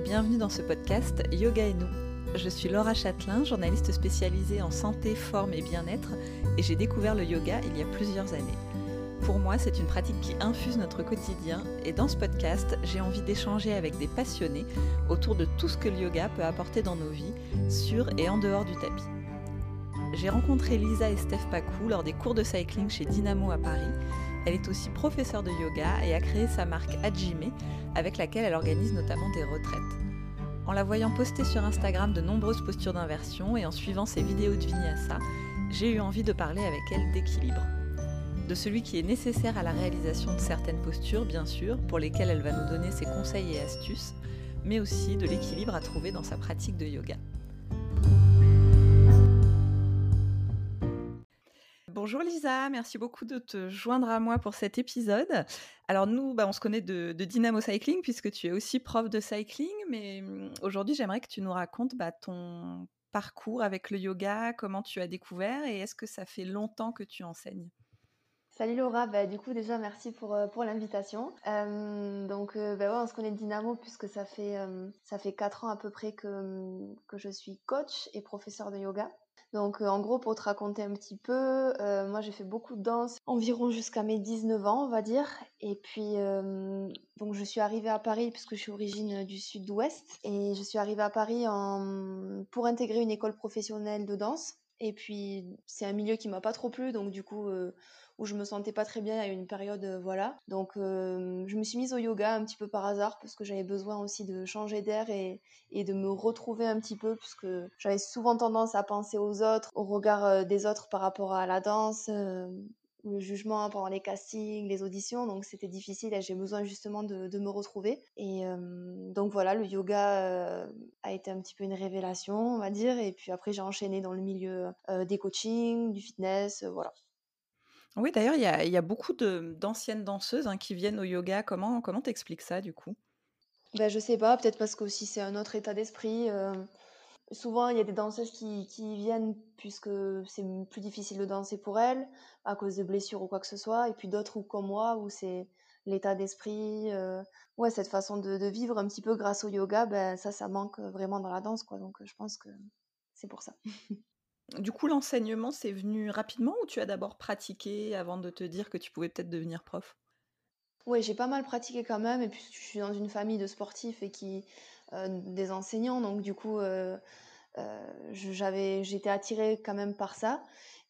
bienvenue dans ce podcast Yoga et nous. Je suis Laura Châtelain, journaliste spécialisée en santé, forme et bien-être et j'ai découvert le yoga il y a plusieurs années. Pour moi, c'est une pratique qui infuse notre quotidien et dans ce podcast, j'ai envie d'échanger avec des passionnés autour de tout ce que le yoga peut apporter dans nos vies, sur et en dehors du tapis. J'ai rencontré Lisa et Steph Pacou lors des cours de cycling chez Dynamo à Paris elle est aussi professeure de yoga et a créé sa marque Hajime, avec laquelle elle organise notamment des retraites. En la voyant poster sur Instagram de nombreuses postures d'inversion et en suivant ses vidéos de vinyasa, j'ai eu envie de parler avec elle d'équilibre. De celui qui est nécessaire à la réalisation de certaines postures, bien sûr, pour lesquelles elle va nous donner ses conseils et astuces, mais aussi de l'équilibre à trouver dans sa pratique de yoga. Bonjour Lisa, merci beaucoup de te joindre à moi pour cet épisode. Alors nous, bah, on se connaît de, Dynamo Cycling puisque tu es aussi prof de cycling, mais mmh, aujourd'hui j'aimerais que tu nous racontes bah, ton parcours avec le yoga, comment tu as découvert et est-ce que ça fait longtemps que tu enseignes? Salut Laura, bah, du coup déjà merci pour, euh, l'invitation. donc euh, bah, ouais, on se connaît de Dynamo puisque ça fait, fait 4 ans à peu près que, que je suis coach et professeur de yoga. Donc, euh, en gros, pour te raconter un petit peu, euh, moi j'ai fait beaucoup de danse, environ jusqu'à mes 19 ans, on va dire. Et puis, euh, donc je suis arrivée à Paris puisque je suis origine du sud-ouest. Et je suis arrivée à Paris pour intégrer une école professionnelle de danse. Et puis, c'est un milieu qui m'a pas trop plu, donc du coup, où je me sentais pas très bien à une période, euh, voilà. Donc euh, je me suis mise au yoga un petit peu par hasard parce que j'avais besoin aussi de changer d'air et, et, de me retrouver un petit peu puisque j'avais souvent tendance à penser aux autres, au regard euh, des autres par rapport à la danse. Le jugement pendant les castings, les auditions, donc c'était difficile et j'ai besoin justement de, de, me retrouver. Et donc voilà, le yoga a été un petit peu une révélation, on va dire, et puis après j'ai enchaîné dans le milieu des coachings, du fitness, voilà. Oui, d'ailleurs, il y a, beaucoup d'anciennes danseuses hein, qui viennent au yoga. Comment comment t'expliques ça du coup? Ben, Je sais pas, peut-être parce que aussi c'est un autre état d'esprit. Euh, souvent, il y a des danseuses qui, viennent puisque c'est plus difficile de danser pour elles, à cause de blessures ou quoi que ce soit. Et puis d'autres, ou comme moi, où c'est l'état d'esprit, euh, ouais, cette façon de, vivre un petit peu grâce au yoga, ben, ça, ça manque vraiment dans la danse. quoi. Donc je pense que c'est pour ça. Du coup, l'enseignement, c'est venu rapidement ou tu as d'abord pratiqué avant de te dire que tu pouvais peut-être devenir prof? Oui, j'ai pas mal pratiqué quand même, et puis je suis dans une famille de sportifs et qui euh, des enseignants, donc du coup, euh, euh, j'avais, j'étais attirée quand même par ça.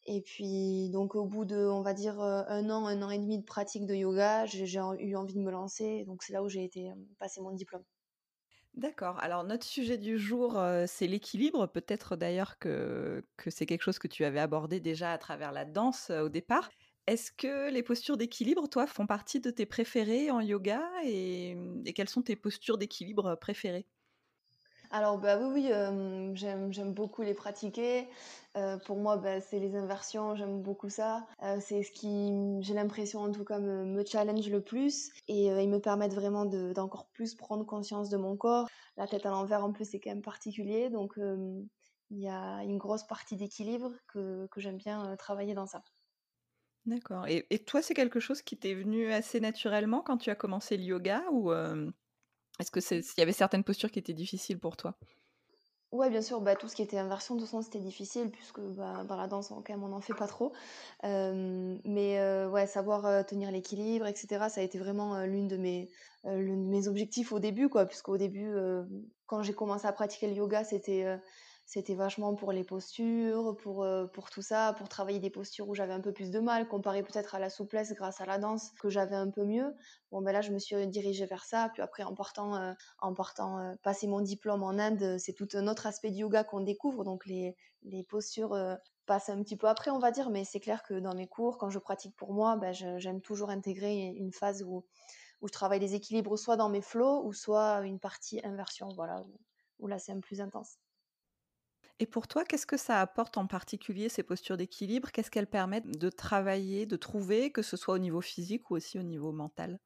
Et puis, donc au bout de, on va dire, un an, un an et demi de pratique de yoga, j'ai eu envie de me lancer. Donc c'est là où j'ai été passer mon diplôme. D'accord. Alors notre sujet du jour, c'est l'équilibre. Peut-être d'ailleurs que, que c'est quelque chose que tu avais abordé déjà à travers la danse au départ. Est-ce que les postures d'équilibre, toi, font partie de tes préférées en yoga et, et quelles sont tes postures d'équilibre préférées? Alors bah oui, j'aime, beaucoup les pratiquer. pour moi, bah, c'est les inversions, j'aime beaucoup ça. c'est ce qui, j'ai l'impression en tout cas, me, challenge le plus et ils me permettent vraiment d'encore plus prendre conscience de mon corps. La tête à l'envers, en plus, c'est quand même particulier, donc il y a une grosse partie d'équilibre que j'aime bien travailler dans ça. D'accord. Et, toi, c'est quelque chose qui t'est venu assez naturellement quand tu as commencé le yoga ou est-ce que y avait certaines postures qui étaient difficiles pour toi? Ouais, bien sûr, bah, tout ce qui était inversion, de sens, c'était difficile, puisque bah, dans la danse, quand même, on n'en fait pas trop. mais ouais, savoir tenir l'équilibre, etc., ça a été vraiment l'une de mes, de mes objectifs au début, quoi, puisqu'au début, quand j'ai commencé à pratiquer le yoga, c'était c'était vachement pour les postures, pour, euh, pour tout ça, pour travailler des postures où j'avais un peu plus de mal, comparé peut-être à la souplesse grâce à la danse que j'avais un peu mieux. Bon, ben là, je me suis dirigée vers ça. Puis après, en partant, euh, en partant euh, passer mon diplôme en Inde, c'est tout un autre aspect du yoga qu'on découvre. Donc les, les postures passent un petit peu après, on va dire. Mais c'est clair que dans mes cours, quand je pratique pour moi, ben, j'aime toujours intégrer une phase où, où je travaille les équilibres soit dans mes flots ou soit une partie inversion, voilà, où, là c'est un plus intense. Et pour toi, qu'est-ce que ça apporte en particulier ces postures d'équilibre? Qu'est-ce qu'elles permettent de travailler, de trouver, que ce soit au niveau physique ou aussi au niveau mental?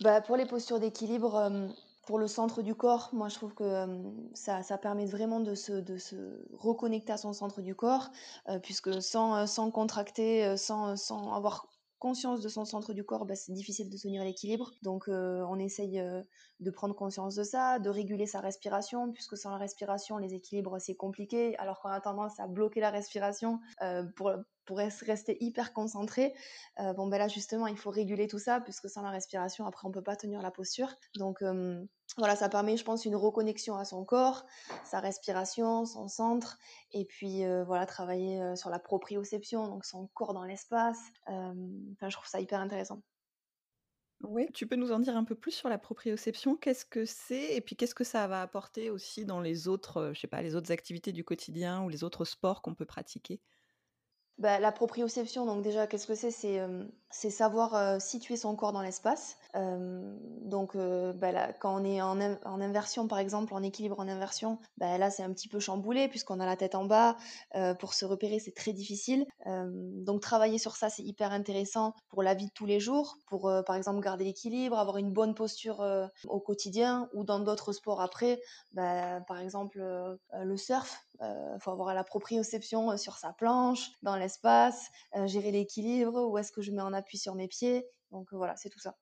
Bah, Pour les postures d'équilibre, pour le centre du corps, moi je trouve que ça, ça, permet vraiment de se, de se, reconnecter à son centre du corps, puisque sans, sans contracter, sans, sans avoir conscience de son centre du corps, bah, c'est difficile de tenir l'équilibre. Donc on essaye de prendre conscience de ça, de réguler sa respiration, puisque sans la respiration, les équilibres, c'est compliqué, alors qu'on a tendance à bloquer la respiration pour, pour rester hyper concentré. bon, ben là, justement, il faut réguler tout ça, puisque sans la respiration, après, on peut pas tenir la posture. Donc voilà, ça permet, je pense, une reconnexion à son corps, sa respiration, son centre, et puis voilà, travailler sur la proprioception, donc son corps dans l'espace. Enfin, je trouve ça hyper intéressant. Oui, tu peux nous en dire un peu plus sur la proprioception? Qu'est-ce que c'est? Et puis qu'est-ce que ça va apporter aussi dans les autres, je sais pas, les autres activités du quotidien ou les autres sports qu'on peut pratiquer? Bah, la proprioception, donc déjà, qu'est-ce que c'est? C'est savoir situer son corps dans l'espace. donc, bah, quand on est en, inversion, par exemple, en équilibre en inversion, bah, là, c'est un petit peu chamboulé puisqu'on a la tête en bas. pour se repérer, c'est très difficile. donc, travailler sur ça, c'est hyper intéressant pour la vie de tous les jours, pour, par exemple, garder l'équilibre, avoir une bonne posture au quotidien ou dans d'autres sports après. par exemple, le surf, il faut avoir la proprioception sur sa planche, dans l'espace, gérer l'équilibre, où est-ce que je mets en appui sur mes pieds. Donc voilà, c'est tout ça.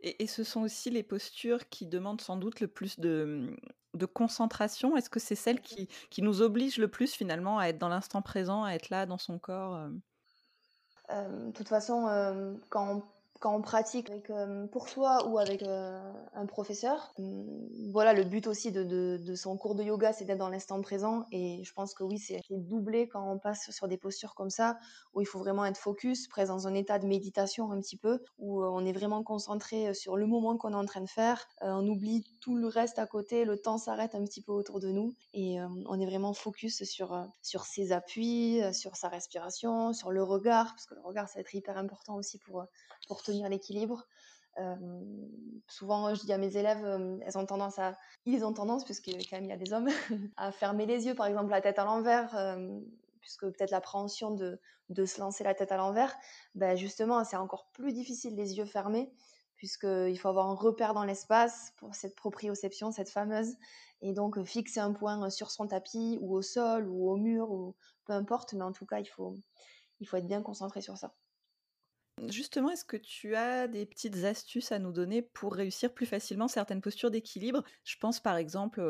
Et, ce sont aussi les postures qui demandent sans doute le plus de, de concentration. Est-ce que c'est celles qui, qui, nous obligent le plus finalement à être dans l'instant présent, à être là dans son corps De toute façon, quand on quand on pratique avec, euh, pour soi ou avec euh, un professeur. Hum, voilà, le but aussi de, son cours de yoga, c'est d'être dans l'instant présent. Et je pense que oui, c'est doublé quand on passe sur des postures comme ça, où il faut vraiment être focus, présent dans un état de méditation un petit peu, où euh, on est vraiment concentré sur le moment qu'on est en train de faire. on oublie tout le reste à côté, le temps s'arrête un petit peu autour de nous. Et on est vraiment focus sur, sur ses appuis, sur sa respiration, sur le regard, parce que le regard, ça va être hyper important aussi pour, pour l'équilibre. souvent, je dis à mes élèves, elles ont tendance à, ils ont tendance, puisque quand même il y a des hommes, à fermer les yeux, par exemple la tête à l'envers, puisque peut-être l'appréhension de, de, se lancer la tête à l'envers, ben justement, c'est encore plus difficile les yeux fermés, puisqu'il faut avoir un repère dans l'espace pour cette proprioception, cette fameuse, et donc fixer un point sur son tapis, ou au sol, ou au mur, ou peu importe, mais en tout cas, il faut, il faut être bien concentré sur ça. Justement, est-ce que tu as des petites astuces à nous donner pour réussir plus facilement certaines postures d'équilibre? Je pense par exemple,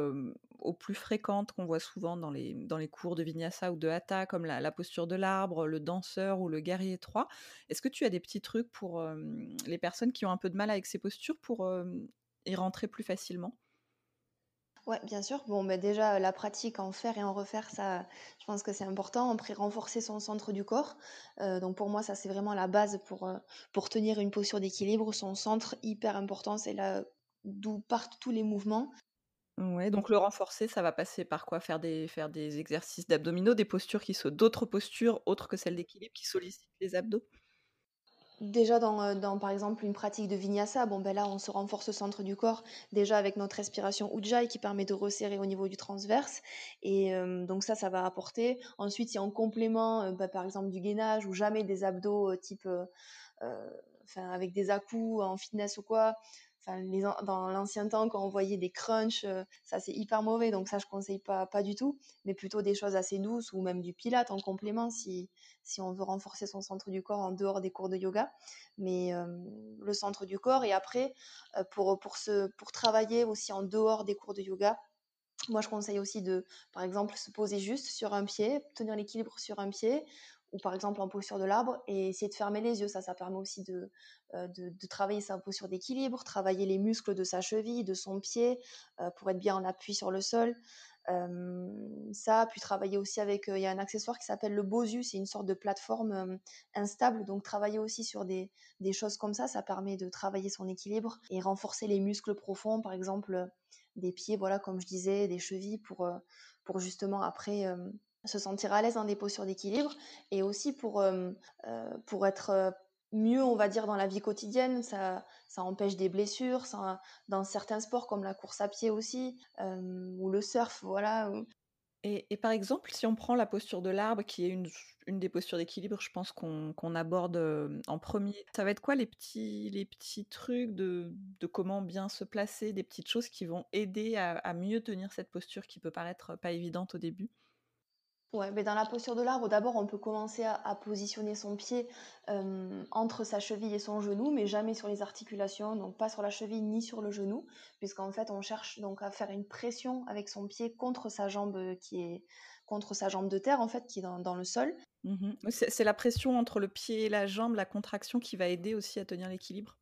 aux plus fréquentes qu'on voit souvent dans les cours de vinyasa ou de hatha comme la posture de l'arbre, le danseur ou le guerrier étroit. Est-ce que tu as des petits trucs pour, les personnes qui ont un peu de mal avec ces postures pour, y rentrer plus facilement? Ouais, bien sûr. Bon, bah, déjà, la pratique, en faire et en refaire, ça, je pense que c'est important. Après, renforcer son centre du corps. Euh, donc, pour moi, ça, c'est vraiment la base pour, euh, pour tenir une posture d'équilibre. Son centre, hyper important, c'est là d'où partent tous les mouvements. Ouais, donc le renforcer, ça va passer par quoi? Faire des, faire des exercices d'abdominaux, des postures qui sont d'autres postures autres que celles d'équilibre qui sollicitent les abdos? Déjà dans, dans, par exemple une pratique de vinyasa, bon ben là on se renforce au centre du corps déjà avec notre respiration ujjayi qui permet de resserrer au niveau du transverse et donc ça ça va apporter. Ensuite si en complément ben, par exemple du gainage ou jamais des abdos type enfin avec des à en fitness ou quoi, dans l'ancien temps, quand on voyait des crunchs, euh, ça c'est hyper mauvais, donc ça je conseille pas, pas du tout, mais plutôt des choses assez douces ou même du pilate en complément si, si on veut renforcer son centre du corps en dehors des cours de yoga. Mais euh, le centre du corps, et après, euh, pour, pour, se, pour travailler aussi en dehors des cours de yoga, moi, je conseille aussi de, par exemple, se poser juste sur un pied, tenir l'équilibre sur un pied, ou par exemple en posture de l'arbre, et essayer de fermer les yeux. Ça, ça permet aussi de, euh, de, travailler sa posture d'équilibre, travailler les muscles de sa cheville, de son pied, euh, pour être bien en appui sur le sol. Euh, ça, puis travailler aussi avec, il y a un accessoire qui s'appelle le Bosu, c'est une sorte de plateforme instable, donc travailler aussi sur des, des, choses comme ça, ça permet de travailler son équilibre et renforcer les muscles profonds, par exemple des pieds, voilà, comme je disais, des chevilles, pour, pour justement après se sentir à l'aise dans des postures d'équilibre et aussi pour, euh, euh, pour être euh, mieux, on va dire, dans la vie quotidienne. Ça, ça empêche des blessures, dans certains sports comme la course à pied aussi, ou le surf, voilà. Et, et, par exemple, si on prend la posture de l'arbre, qui est une, une des postures d'équilibre, je pense qu'on aborde en premier, ça va être quoi les petits, les petits trucs de, de, comment bien se placer, des petites choses qui vont aider à mieux tenir cette posture qui peut paraître pas évidente au début? Ouais, mais dans la posture de l'arbre, d'abord, on peut commencer à, positionner son pied entre sa cheville et son genou, mais jamais sur les articulations, donc pas sur la cheville ni sur le genou, puisqu'en fait, on cherche donc à faire une pression avec son pied contre sa jambe qui est contre sa jambe de terre, en fait, qui est dans, le sol. Mmh c'est la pression entre le pied et la jambe, la contraction qui va aider aussi à tenir l'équilibre?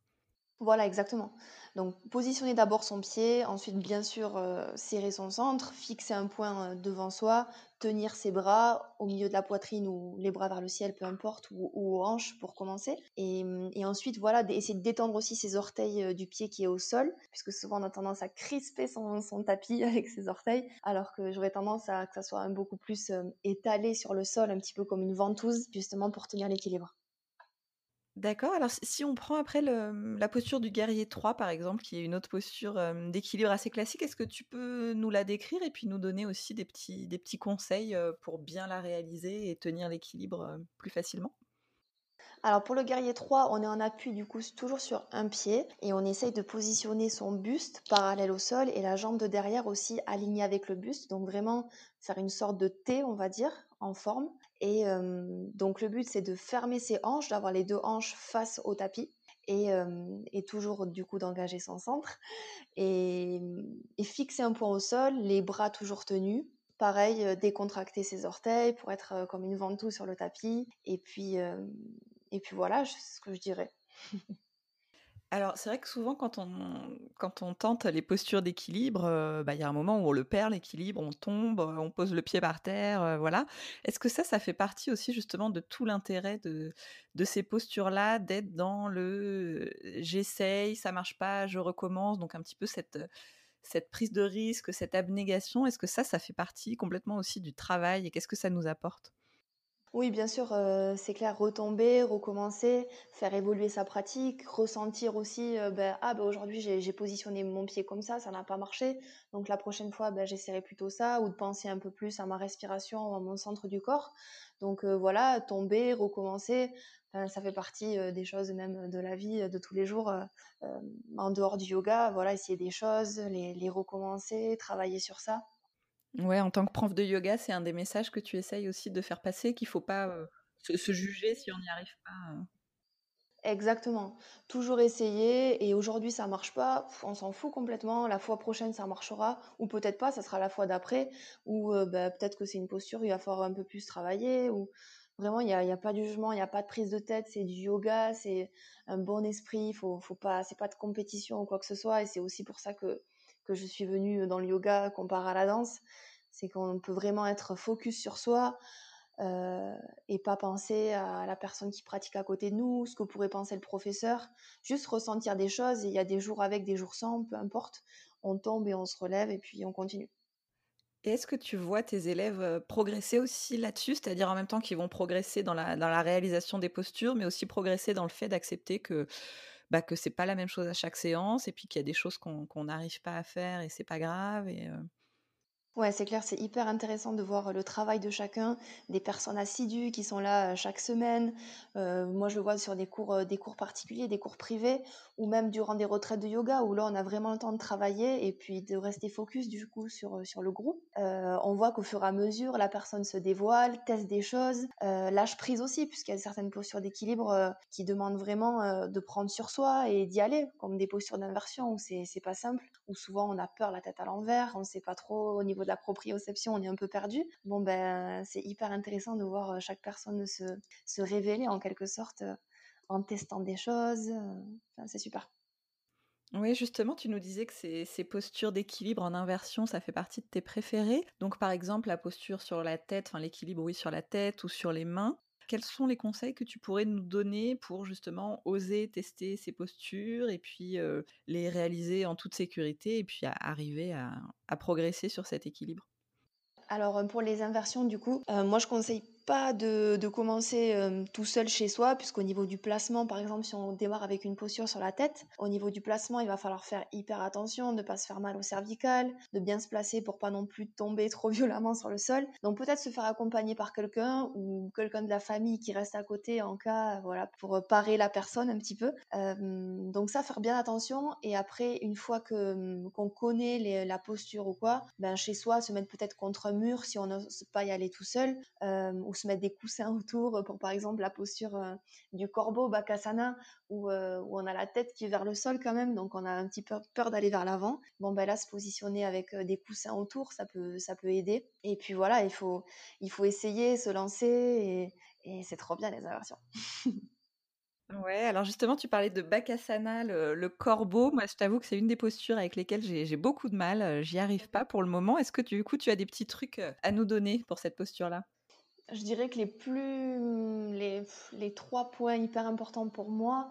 Voilà, exactement. Donc positionner d'abord son pied, ensuite bien sûr euh, serrer son centre, fixer un point euh, devant soi, tenir ses bras au milieu de la poitrine ou les bras vers le ciel, peu importe, ou, aux hanches pour commencer. Et, ensuite, voilà, essayer de détendre aussi ses orteils euh, du pied qui est au sol, puisque souvent on a tendance à crisper son, tapis avec ses orteils, alors que j'aurais tendance à que ça soit un beaucoup plus étalé sur le sol, un petit peu comme une ventouse, justement pour tenir l'équilibre. D'accord, alors si on prend après la posture du guerrier 3 par exemple, qui est une autre posture, d'équilibre assez classique, est-ce que tu peux nous la décrire et puis nous donner aussi des petits des petits conseils, pour bien la réaliser et tenir l'équilibre, plus facilement? Alors pour le guerrier 3, on est en appui du coup toujours sur un pied et on essaye de positionner son buste parallèle au sol et la jambe de derrière aussi alignée avec le buste. Donc vraiment faire une sorte de T, on va dire, en forme. Et donc le but, c'est de fermer ses hanches, d'avoir les deux hanches face au tapis. Et, toujours du coup d'engager son centre et, fixer un point au sol, les bras toujours tenus. Pareil, décontracter ses orteils pour être comme une ventouse sur le tapis. Et puis, et puis voilà, c'est ce que je dirais. Alors, c'est vrai que souvent, quand on, quand on tente les postures d'équilibre, euh, bah, il y a un moment où on le perd, l'équilibre, on tombe, euh, on pose le pied par terre, euh, voilà. Est-ce que ça, ça fait partie aussi justement de tout l'intérêt de, de ces postures-là, d'être dans le j'essaye, ça marche pas, je recommence, donc un petit peu cette, cette prise de risque, cette abnégation, est-ce que ça, ça fait partie complètement aussi du travail et qu'est-ce que ça nous apporte? Oui, bien sûr, euh, c'est clair, retomber, recommencer, faire évoluer sa pratique, ressentir aussi, euh, ben, ah ben aujourd'hui j'ai positionné mon pied comme ça, ça n'a pas marché, donc la prochaine fois ben, j'essaierai plutôt ça, ou de penser un peu plus à ma respiration à mon centre du corps. Donc euh, voilà, tomber, recommencer, ça fait partie des choses même de la vie de tous les jours, en dehors du yoga, voilà, essayer des choses, les, les recommencer, travailler sur ça. Ouais, en tant que prof de yoga, c'est un des messages que tu essayes aussi de faire passer, qu'il faut pas se, juger si on n'y arrive pas. Exactement. Toujours essayer. Et aujourd'hui, ça marche pas. On s'en fout complètement. La fois prochaine, ça marchera. Ou peut-être pas, ça sera la fois d'après. Ou bah, peut-être que c'est une posture, il va falloir un peu plus travailler. Ou vraiment, il n'y a, pas de jugement, il n'y a pas de prise de tête. C'est du yoga, c'est un bon esprit. Faut, faut pas, c'est pas de compétition ou quoi que ce soit. Et c'est aussi pour ça que que je suis venue dans le yoga comparé à la danse, c'est qu'on peut vraiment être focus sur soi et pas penser à la personne qui pratique à côté de nous, ce que pourrait penser le professeur, juste ressentir des choses et il y a des jours avec, des jours sans, peu importe, on tombe et on se relève et puis on continue. Et est-ce que tu vois tes élèves progresser aussi là-dessus, c'est-à-dire en même temps qu'ils vont progresser dans la, dans la réalisation des postures, mais aussi progresser dans le fait d'accepter que bah, que c'est pas la même chose à chaque séance et puis qu'il y a des choses qu'on n'arrive pas à faire et c'est pas grave et Ouais, c'est clair, c'est hyper intéressant de voir le travail de chacun, des personnes assidues qui sont là chaque semaine. moi, je le vois sur des cours, des cours particuliers, des cours privés, ou même durant des retraites de yoga, où là, on a vraiment le temps de travailler et puis de rester focus du coup sur, sur le groupe. on voit qu'au fur et à mesure, la personne se dévoile, teste des choses, lâche prise aussi, puisqu'il y a certaines postures d'équilibre qui demandent vraiment de prendre sur soi et d'y aller, comme des postures d'inversion où c'est pas simple, où souvent on a peur la tête à l'envers, on ne sait pas trop au niveau de la proprioception, on est un peu perdu. Bon, ben, c'est hyper intéressant de voir chaque personne se, se révéler en quelque sorte en testant des choses. c'est super. Oui, justement, tu nous disais que ces, ces postures d'équilibre en inversion, ça fait partie de tes préférées. Donc, par exemple, la posture sur la tête, enfin l'équilibre, oui, sur la tête ou sur les mains. Quels sont les conseils que tu pourrais nous donner pour justement oser tester ces postures et puis les réaliser en toute sécurité et puis arriver à, progresser sur cet équilibre? Alors pour les inversions, du coup, moi je conseille pas de, de commencer euh, tout seul chez soi, puisqu'au niveau du placement, par exemple, si on démarre avec une posture sur la tête, au niveau du placement, il va falloir faire hyper attention, ne pas se faire mal au cervical, de bien se placer pour pas non plus tomber trop violemment sur le sol. Donc peut-être se faire accompagner par quelqu'un ou quelqu'un de la famille qui reste à côté en cas, voilà, pour parer la personne un petit peu. Euh, donc ça, faire bien attention. Et après, une fois que qu'on connaît la posture ou quoi, ben chez soi, se mettre peut-être contre un mur si on n'ose pas y aller tout seul, euh, ou se mettre des coussins autour pour par exemple la posture euh, du corbeau Bakasana où, euh, où, on a la tête qui est vers le sol quand même, donc on a un petit peu peur d'aller vers l'avant. Bon ben là, se positionner avec des coussins autour, ça peut ça peut aider. Et puis voilà, il faut il faut essayer, se lancer et, et c'est trop bien les inversions. Ouais, alors justement, tu parlais de Bakasana, le, corbeau. Moi, je t'avoue que c'est une des postures avec lesquelles j'ai beaucoup de mal. J'y arrive pas pour le moment. Est-ce que tu, du coup, tu as des petits trucs à nous donner pour cette posture-là? Je dirais que les plus les, les, trois points hyper importants pour moi,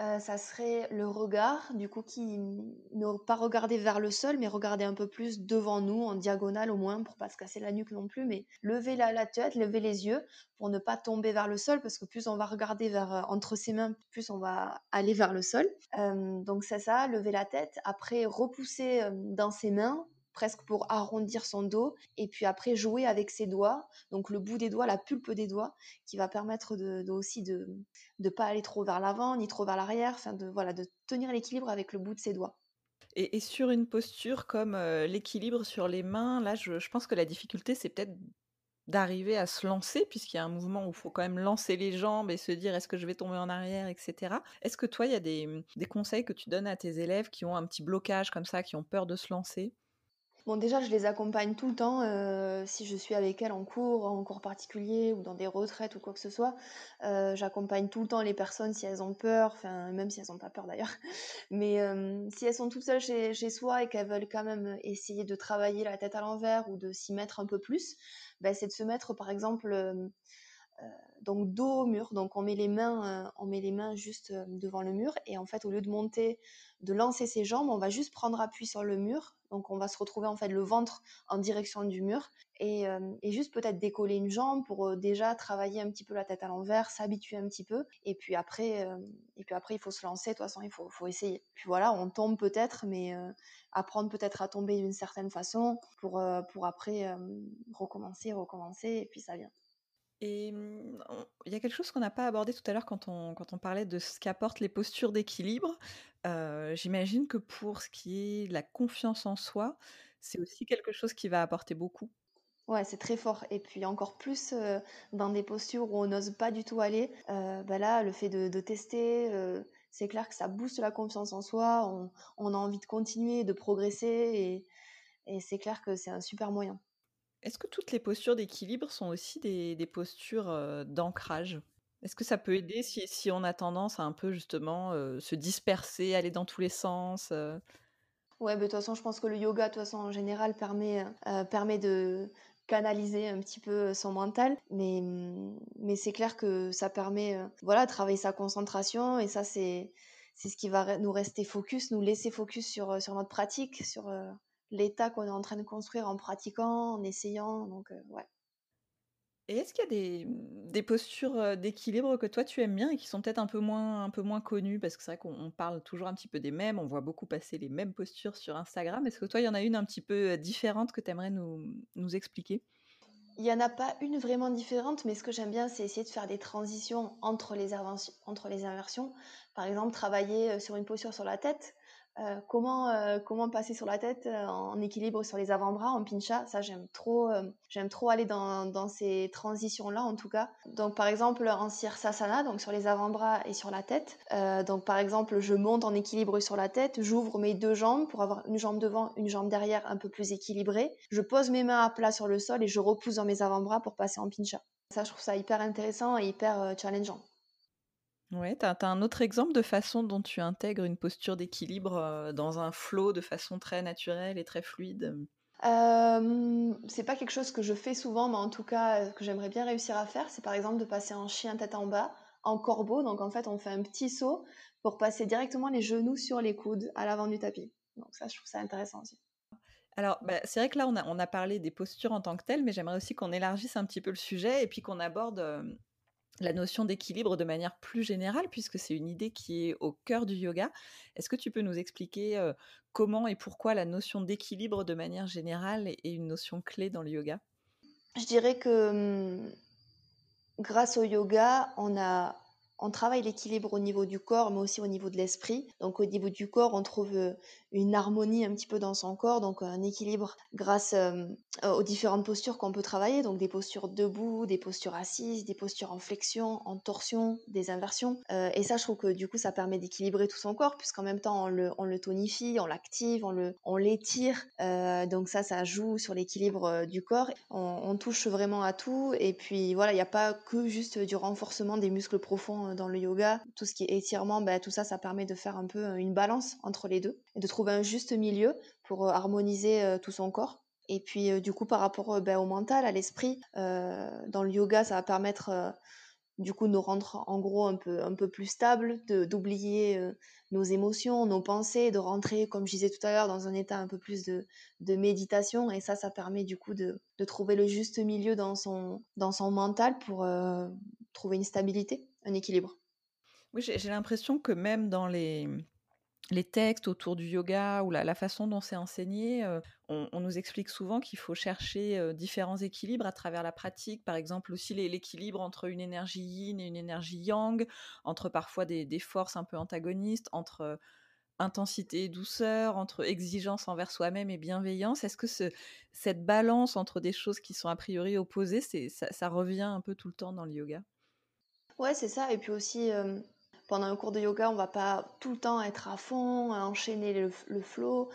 euh, ça serait le regard, du coup qui ne pas regarder vers le sol, mais regarder un peu plus devant nous, en diagonale au moins, pour pas se casser la nuque non plus, mais lever la, la tête, lever les yeux pour ne pas tomber vers le sol, parce que plus on va regarder vers euh, entre ses mains, plus on va aller vers le sol. Euh, donc c'est ça, lever la tête. Après repousser dans ses mains presque pour arrondir son dos, et puis après jouer avec ses doigts, donc le bout des doigts, la pulpe des doigts, qui va permettre de, aussi de ne pas aller trop vers l'avant ni trop vers l'arrière, enfin de voilà de tenir l'équilibre avec le bout de ses doigts. Et, sur une posture comme euh, l'équilibre sur les mains, là je, pense que la difficulté c'est peut-être d'arriver à se lancer, puisqu'il y a un mouvement où il faut quand même lancer les jambes et se dire est-ce que je vais tomber en arrière, etc. Est-ce que toi, il y a des, conseils que tu donnes à tes élèves qui ont un petit blocage comme ça, qui ont peur de se lancer? Bon, déjà, je les accompagne tout le temps. Euh, si je suis avec elles en cours, en cours particulier ou dans des retraites ou quoi que ce soit, euh, j'accompagne tout le temps les personnes si elles ont peur, même si elles n'ont pas peur d'ailleurs. Mais euh, si elles sont toutes seules chez, chez soi et qu'elles veulent quand même essayer de travailler la tête à l'envers ou de s'y mettre un peu plus, ben, c'est de se mettre, par exemple, donc dos au mur. Donc on met les mains, on met les mains juste devant le mur et en fait, au lieu de monter, de lancer ses jambes, on va juste prendre appui sur le mur donc on va se retrouver en fait le ventre en direction du mur et, euh, juste peut-être décoller une jambe pour euh, déjà travailler un petit peu la tête à l'envers, s'habituer un petit peu. Et puis après, euh, et puis après il faut se lancer. De toute façon, il faut, faut essayer. Puis voilà, on tombe peut-être, mais apprendre peut-être à tomber d'une certaine façon pour pour après recommencer, recommencer et puis ça vient. Et mmh, il y a quelque chose qu'on n'a pas abordé tout à l'heure quand on, parlait de ce qu'apportent les postures d'équilibre. J'imagine que pour ce qui est de la confiance en soi, c'est aussi quelque chose qui va apporter beaucoup. Ouais, c'est très fort. Et puis encore plus dans des postures où on n'ose pas du tout aller. bah là, le fait de, tester, c'est clair que ça booste la confiance en soi. On, a envie de continuer, de progresser. Et c'est clair que c'est un super moyen. Est-ce que toutes les postures d'équilibre sont aussi des, des postures d'ancrage? Est-ce que ça peut aider si, si, on a tendance à un peu justement se disperser, aller dans tous les sens Ouais, de toute façon, je pense que le yoga, de toute façon, en général, permet, permet de canaliser un petit peu son mental, mais, mmh, mais c'est clair que ça permet, voilà, de travailler sa concentration, et ça, c'est, c'est ce qui va nous rester focus, nous laisser focus sur, sur notre pratique, sur l'état qu'on est en train de construire en pratiquant, en essayant, donc ouais. Et est-ce qu'il y a des, mmh, des postures d'équilibre que toi tu aimes bien et qui sont peut-être un peu moins un peu moins connues? Parce que c'est vrai qu'on parle toujours un petit peu des mêmes, on voit beaucoup passer les mêmes postures sur Instagram. Est-ce que toi il y en a une un petit peu différente que tu aimerais nous, nous expliquer? Il n'y en a pas une vraiment différente, mais ce que j'aime bien, c'est essayer de faire des transitions entre les, entre les inversions. Par exemple, travailler sur une posture sur la tête, euh, comment euh, comment passer sur la tête euh, en équilibre sur les avant-bras en pincha? Ça j'aime trop j'aime trop aller dans, dans ces transitions là en tout cas. Donc par exemple en sirsasana donc sur les avant-bras et sur la tête donc par exemple je monte en équilibre sur la tête j'ouvre mes deux jambes pour avoir une jambe devant une jambe derrière un peu plus équilibrée. Je pose mes mains à plat sur le sol et je repousse dans mes avant-bras pour passer en pincha. Ça je trouve ça hyper intéressant et hyper challengeant Ouais, tu as, un autre exemple de façon dont tu intègres une posture d'équilibre dans un flow de façon très naturelle et très fluide? Euh, C'est pas quelque chose que je fais souvent, mais en tout cas que j'aimerais bien réussir à faire. C'est par exemple de passer en chien tête en bas, en corbeau. Donc en fait, on fait un petit saut pour passer directement les genoux sur les coudes à l'avant du tapis. Donc ça, je trouve ça intéressant aussi. Alors, bah, c'est vrai que là, on a, on a parlé des postures en tant que telles, mais j'aimerais aussi qu'on élargisse un petit peu le sujet et puis qu'on aborde la notion d'équilibre de manière plus générale, puisque c'est une idée qui est au cœur du yoga. Est-ce que tu peux nous expliquer comment et pourquoi la notion d'équilibre de manière générale est une notion clé dans le yoga? Je dirais que mmh, grâce au yoga, on a on travaille l'équilibre au niveau du corps, mais aussi au niveau de l'esprit. Donc au niveau du corps, on trouve euh, une harmonie un petit peu dans son corps, donc un équilibre grâce euh, aux différentes postures qu'on peut travailler, donc des postures debout, des postures assises, des postures en flexion, en torsion, des inversions. Euh, et ça, je trouve que du coup, ça permet d'équilibrer tout son corps, puisqu'en même temps, on le, on le tonifie, on l'active, on le, on l'étire. donc ça, ça joue sur l'équilibre du corps. On, touche vraiment à tout. Et puis voilà, il n'y a pas que juste du renforcement des muscles profonds dans le yoga, tout ce qui est étirement, ben, tout ça, ça permet de faire un peu euh, une balance entre les deux et de trouver un juste milieu pour euh, harmoniser euh, tout son corps. Et puis du coup, par rapport ben, au mental, à l'esprit, dans le yoga, ça va permettre du coup de nous rendre en gros un peu, un peu plus stable, d'oublier nos émotions, nos pensées, de rentrer, comme je disais tout à l'heure, dans un état un peu plus de, de méditation. Et ça, ça permet du coup de, de, trouver le juste milieu dans son, dans son mental pour trouver une stabilité un équilibre. Oui, j'ai l'impression que même dans les, les textes autour du yoga ou la, façon dont c'est enseigné, euh, on, nous explique souvent qu'il faut chercher euh, différents équilibres à travers la pratique. Par exemple, aussi l'équilibre entre une énergie yin et une énergie yang, entre parfois des, forces un peu antagonistes, entre euh, intensité et douceur, entre exigence envers soi-même et bienveillance. Est-ce que ce, cette balance entre des choses qui sont a priori opposées, ça, ça revient un peu tout le temps dans le yoga? Ouais, c'est ça. Et puis aussi, pendant un cours de yoga, on va pas tout le temps être à fond, enchaîner le, le flow.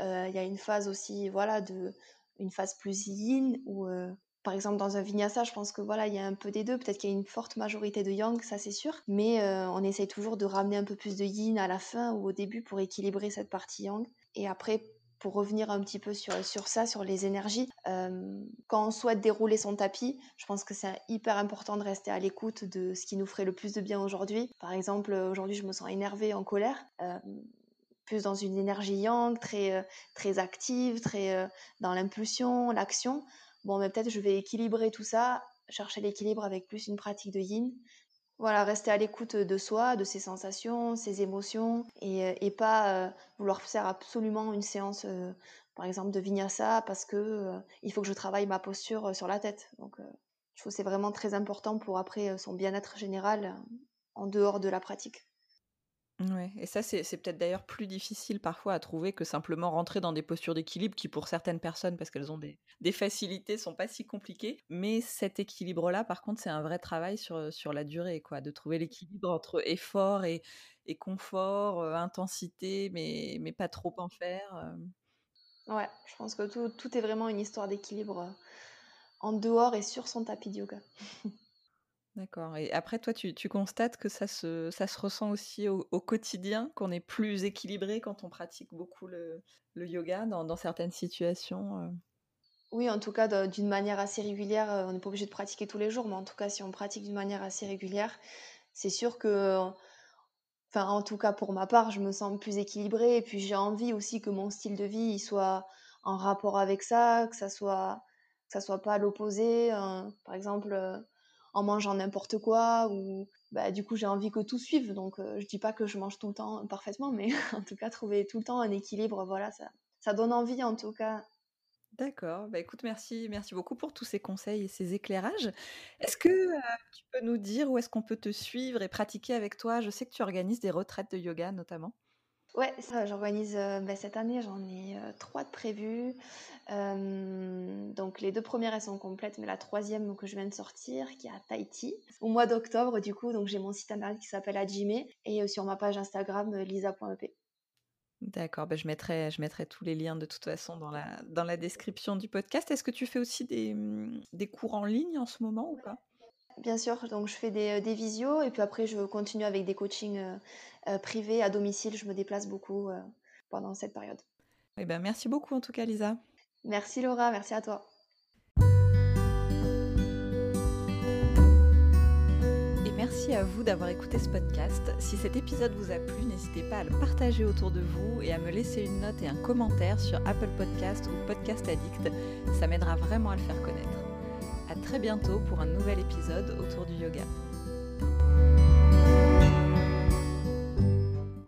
Euh, il y a une phase aussi, voilà, de, une phase plus yin où, euh, par exemple, dans un vinyasa, je pense que voilà, il y a un peu des deux. Peut-être qu'il y a une forte majorité de yang, ça c'est sûr. Mais on essaye toujours de ramener un peu plus de yin à la fin ou au début pour équilibrer cette partie yang. Et après, pour revenir un petit peu sur, sur ça, sur les énergies, euh, quand on souhaite dérouler son tapis, je pense que c'est hyper important de rester à l'écoute de ce qui nous ferait le plus de bien aujourd'hui. Par exemple, aujourd'hui, je me sens énervée, en colère. Euh, plus dans une énergie yang, très, euh, très active, très dans l'impulsion, l'action. Bon, mais peut-être je vais équilibrer tout ça, chercher l'équilibre avec plus une pratique de yin voilà, rester à l'écoute de soi, de ses sensations, ses émotions, et, euh, pas euh, vouloir faire absolument une séance, euh, par exemple, de vinyasa parce que il faut que je travaille ma posture sur la tête. Donc, je trouve que c'est vraiment très important pour après son bien-être général en dehors de la pratique. Ouais, et ça, c'est peut-être d'ailleurs plus difficile parfois à trouver que simplement rentrer dans des postures d'équilibre qui, pour certaines personnes, parce qu'elles ont des, des facilités, sont pas si compliquées. Mais cet équilibre-là, par contre, c'est un vrai travail sur, sur la durée, quoi, de trouver l'équilibre entre effort et, et confort, euh, intensité, mais, mais pas trop en faire. Euh. Ouais, je pense que tout, tout est vraiment une histoire d'équilibre euh, en dehors et sur son tapis de yoga. D'accord. Et après, toi, tu, constates que ça se, ça se ressent aussi au, quotidien, qu'on est plus équilibré quand on pratique beaucoup le, yoga dans, certaines situations euh? Oui, en tout cas, d'une manière assez régulière. Euh, on n'est pas obligé de pratiquer tous les jours, mais en tout cas, si on pratique d'une manière assez régulière, c'est sûr que, enfin, en tout cas pour ma part, je me sens plus équilibrée. Et puis, j'ai envie aussi que mon style de vie soit en rapport avec ça, que ça soit, ça soit pas l'opposé. Hein. par exemple en mangeant n'importe quoi ou bah, du coup j'ai envie que tout suive donc euh, je dis pas que je mange tout le temps parfaitement mais en tout cas trouver tout le temps un équilibre voilà ça ça donne envie en tout cas D'accord. Bah écoute, merci, merci beaucoup pour tous ces conseils et ces éclairages. Est-ce que euh, tu peux nous dire où est-ce qu'on peut te suivre et pratiquer avec toi? Je sais que tu organises des retraites de yoga notamment. Ouais, ça, j'organise euh, bah, cette année, j'en ai euh, trois de prévues. Euh, donc les deux premières elles sont complètes, mais la troisième que je viens de sortir, qui est à Tahiti, au mois d'octobre du coup. Donc j'ai mon site internet qui s'appelle Ajime et sur ma page Instagram lisa.ep. D'accord, bah, je, mettrai, je mettrai tous les liens de toute façon dans la, dans la description du podcast. Est-ce que tu fais aussi des, mmh, des cours en ligne en ce moment ou pas? Bien sûr, donc je fais des, des, visios et puis après je continue avec des coachings euh, privé à domicile. Je me déplace beaucoup euh, pendant cette période. Eh ben, merci beaucoup en tout cas, Lisa. Merci Laura, merci à toi. Merci à vous d'avoir écouté ce podcast. Si cet épisode vous a plu, n'hésitez pas à le partager autour de vous et à me laisser une note et un commentaire sur Apple Podcast ou Podcast Addict. Ça m'aidera vraiment à le faire connaître. Très bientôt pour un nouvel épisode autour du yoga.